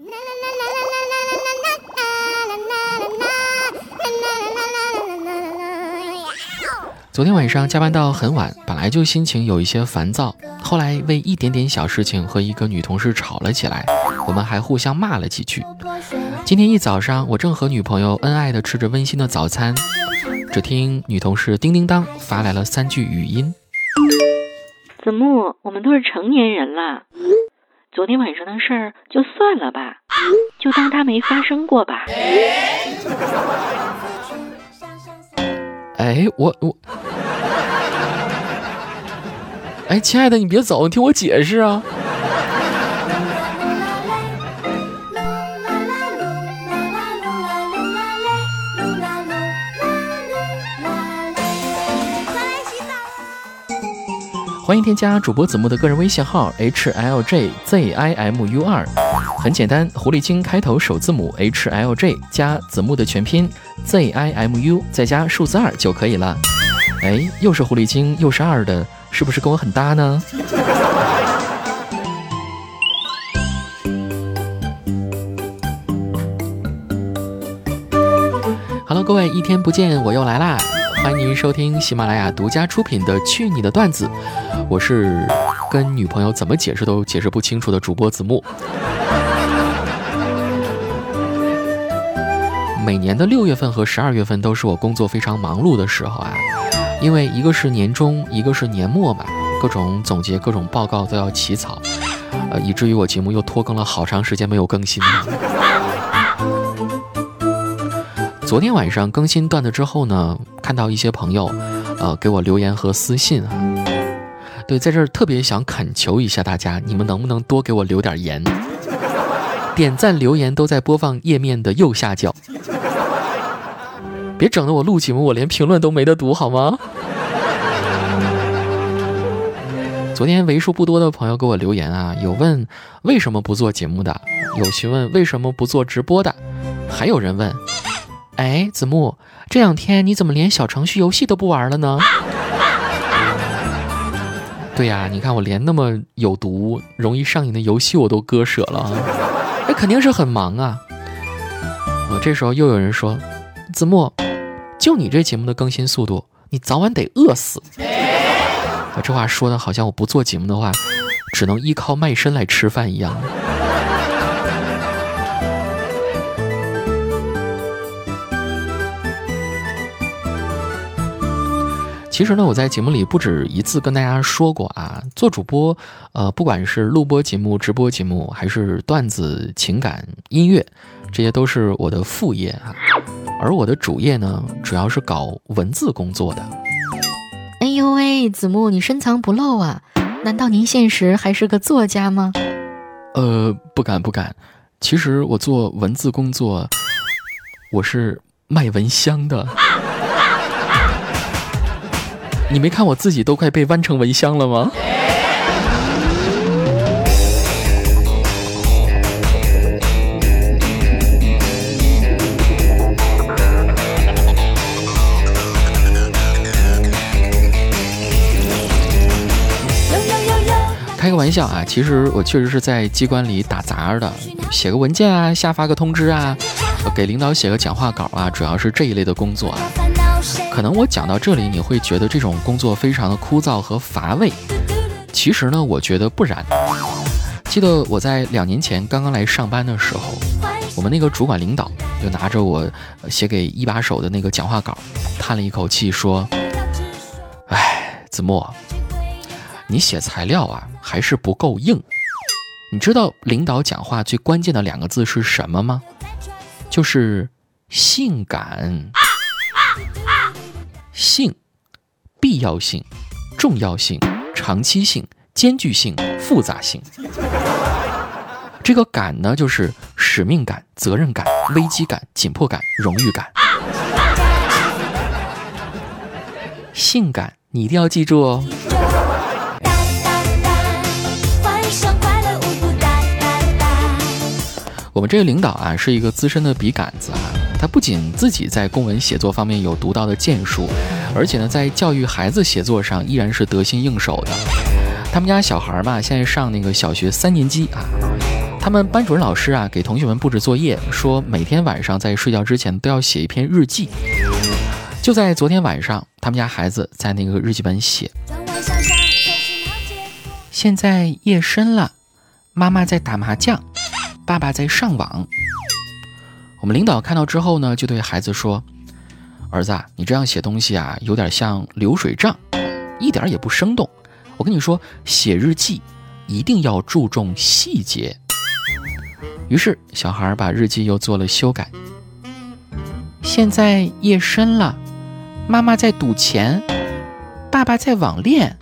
昨天晚上加班到很晚，本来就心情有一些烦躁，后来为一点点小事情和一个女同事吵了起来，我们还互相骂了几句。今天一早上，我正和女朋友恩爱的吃着温馨的早餐，只听女同事叮叮当发来了三句语音：“子木，我们都是成年人了，昨天晚上的事儿就算了吧，就当它没发生过吧。”哎，我我，哎，亲爱的，你别走，你听我解释啊。欢迎添加主播子木的个人微信号 h l j z i m u 二，很简单，狐狸精开头首字母 h l j 加子木的全拼 z i m u 再加数字二就可以了。哎，又是狐狸精又是二的，是不是跟我很搭呢 哈喽各位，一天不见我又来啦！欢迎您收听喜马拉雅独家出品的《去你的段子》，我是跟女朋友怎么解释都解释不清楚的主播子木。每年的六月份和十二月份都是我工作非常忙碌的时候啊，因为一个是年终，一个是年末嘛，各种总结、各种报告都要起草，呃，以至于我节目又拖更了好长时间没有更新。昨天晚上更新段子之后呢，看到一些朋友，呃，给我留言和私信啊。对，在这儿特别想恳求一下大家，你们能不能多给我留点言？点赞留言都在播放页面的右下角，别整的我录节目我连评论都没得读好吗？昨天为数不多的朋友给我留言啊，有问为什么不做节目的，有询问为什么不做直播的，还有人问。哎，子木，这两天你怎么连小程序游戏都不玩了呢？对呀，你看我连那么有毒、容易上瘾的游戏我都割舍了啊，那肯定是很忙啊。我这时候又有人说，子木，就你这节目的更新速度，你早晚得饿死。我这话说的好像我不做节目的话，只能依靠卖身来吃饭一样。其实呢，我在节目里不止一次跟大家说过啊，做主播，呃，不管是录播节目、直播节目，还是段子、情感、音乐，这些都是我的副业啊。而我的主业呢，主要是搞文字工作的。哎呦喂，子木，你深藏不露啊！难道您现实还是个作家吗？呃，不敢不敢。其实我做文字工作，我是卖蚊香的。你没看我自己都快被弯成蚊香了吗？开个玩笑啊，其实我确实是在机关里打杂的，写个文件啊，下发个通知啊，给领导写个讲话稿啊，主要是这一类的工作啊。可能我讲到这里，你会觉得这种工作非常的枯燥和乏味。其实呢，我觉得不然。记得我在两年前刚刚来上班的时候，我们那个主管领导就拿着我写给一把手的那个讲话稿，叹了一口气说：“哎，子墨，你写材料啊还是不够硬。你知道领导讲话最关键的两个字是什么吗？就是性感。”性，必要性、重要性、长期性、艰巨性、复杂性。这个感呢，就是使命感、责任感、危机感、紧迫感、荣誉感。性感，你一定要记住哦。我们这个领导啊，是一个资深的笔杆子啊。他不仅自己在公文写作方面有独到的建树，而且呢，在教育孩子写作上依然是得心应手的。他们家小孩嘛，现在上那个小学三年级啊，他们班主任老师啊，给同学们布置作业，说每天晚上在睡觉之前都要写一篇日记。就在昨天晚上，他们家孩子在那个日记本写：现在夜深了，妈妈在打麻将，爸爸在上网。我们领导看到之后呢，就对孩子说：“儿子，你这样写东西啊，有点像流水账，一点也不生动。我跟你说，写日记一定要注重细节。”于是，小孩把日记又做了修改。现在夜深了，妈妈在赌钱，爸爸在网恋。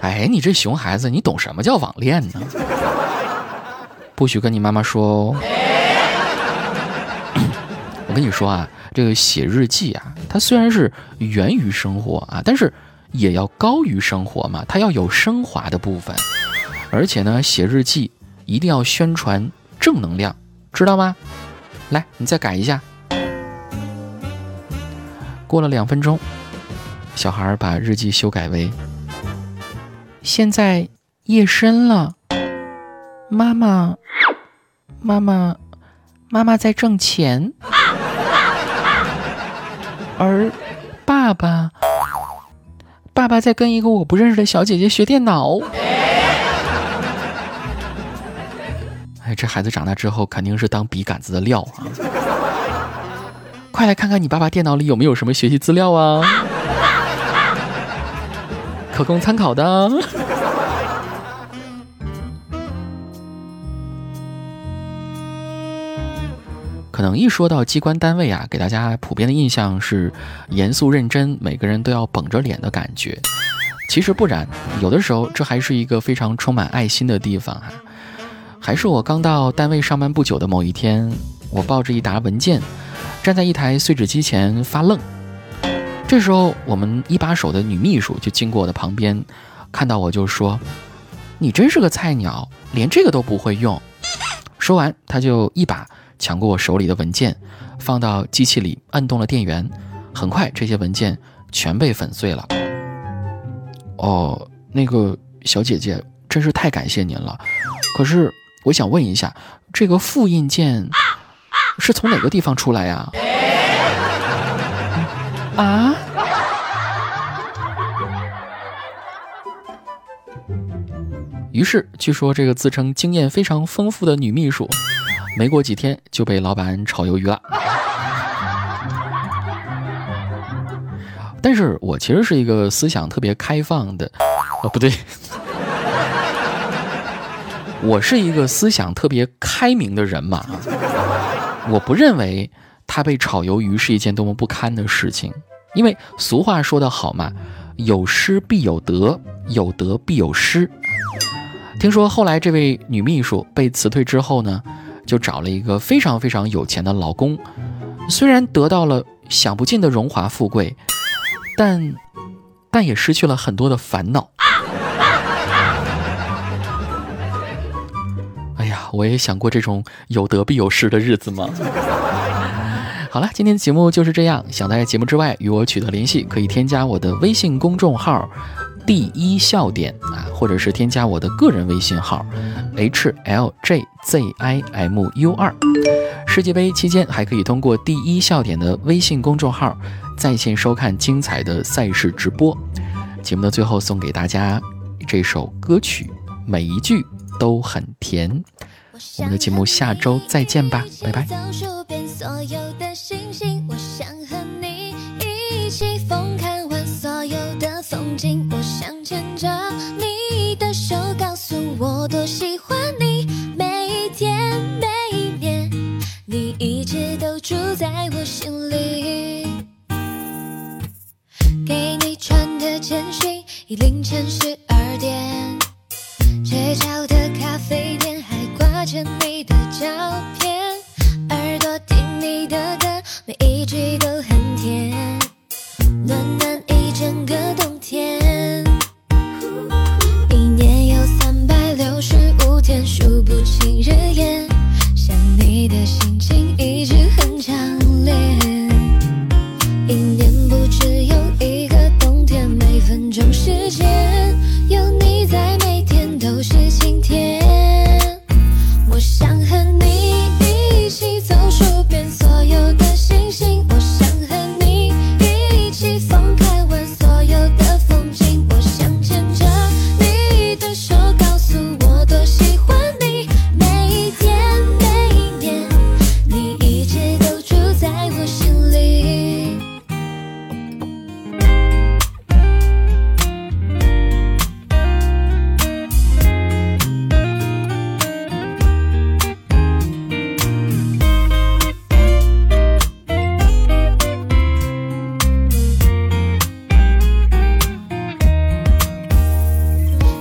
哎，你这熊孩子，你懂什么叫网恋呢？不许跟你妈妈说哦。我跟你说啊，这个写日记啊，它虽然是源于生活啊，但是也要高于生活嘛，它要有升华的部分。而且呢，写日记一定要宣传正能量，知道吗？来，你再改一下。过了两分钟，小孩把日记修改为：现在夜深了，妈妈，妈妈，妈妈在挣钱，而爸爸，爸爸在跟一个我不认识的小姐姐学电脑。哎，这孩子长大之后肯定是当笔杆子的料啊！快来看看你爸爸电脑里有没有什么学习资料啊，可供参考的。可能一说到机关单位啊，给大家普遍的印象是严肃认真，每个人都要绷着脸的感觉。其实不然，有的时候这还是一个非常充满爱心的地方哈。还是我刚到单位上班不久的某一天，我抱着一沓文件，站在一台碎纸机前发愣。这时候，我们一把手的女秘书就经过我的旁边，看到我就说：“你真是个菜鸟，连这个都不会用。”说完，她就一把抢过我手里的文件，放到机器里，按动了电源。很快，这些文件全被粉碎了。哦，那个小姐姐，真是太感谢您了。可是。我想问一下，这个复印件是从哪个地方出来呀？啊？于是，据说这个自称经验非常丰富的女秘书，没过几天就被老板炒鱿鱼了。但是我其实是一个思想特别开放的，哦，不对。我是一个思想特别开明的人嘛，我不认为他被炒鱿鱼是一件多么不堪的事情，因为俗话说得好嘛，有失必有得，有得必有失。听说后来这位女秘书被辞退之后呢，就找了一个非常非常有钱的老公，虽然得到了享不尽的荣华富贵，但但也失去了很多的烦恼。哎呀我也想过这种有得必有失的日子吗？好了，今天的节目就是这样。想在节目之外与我取得联系，可以添加我的微信公众号“第一笑点”啊，或者是添加我的个人微信号 “h l j z i m u 二”。世界杯期间还可以通过“第一笑点”的微信公众号在线收看精彩的赛事直播。节目的最后送给大家这首歌曲，每一句都很甜。我们的节目下周再见吧，拜拜。曾经我想牵着你的手告诉我多喜欢。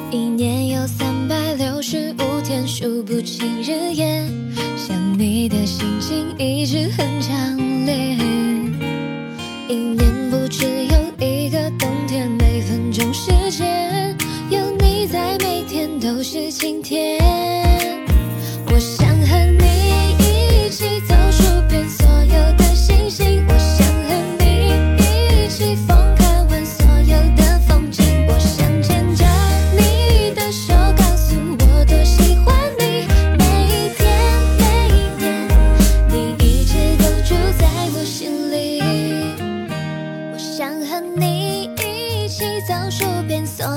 一年有三百六十五天数不清日夜想你的心情一直很强烈。一年不只有一个冬天每分钟时间有你在每天都是晴天。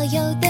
所有的，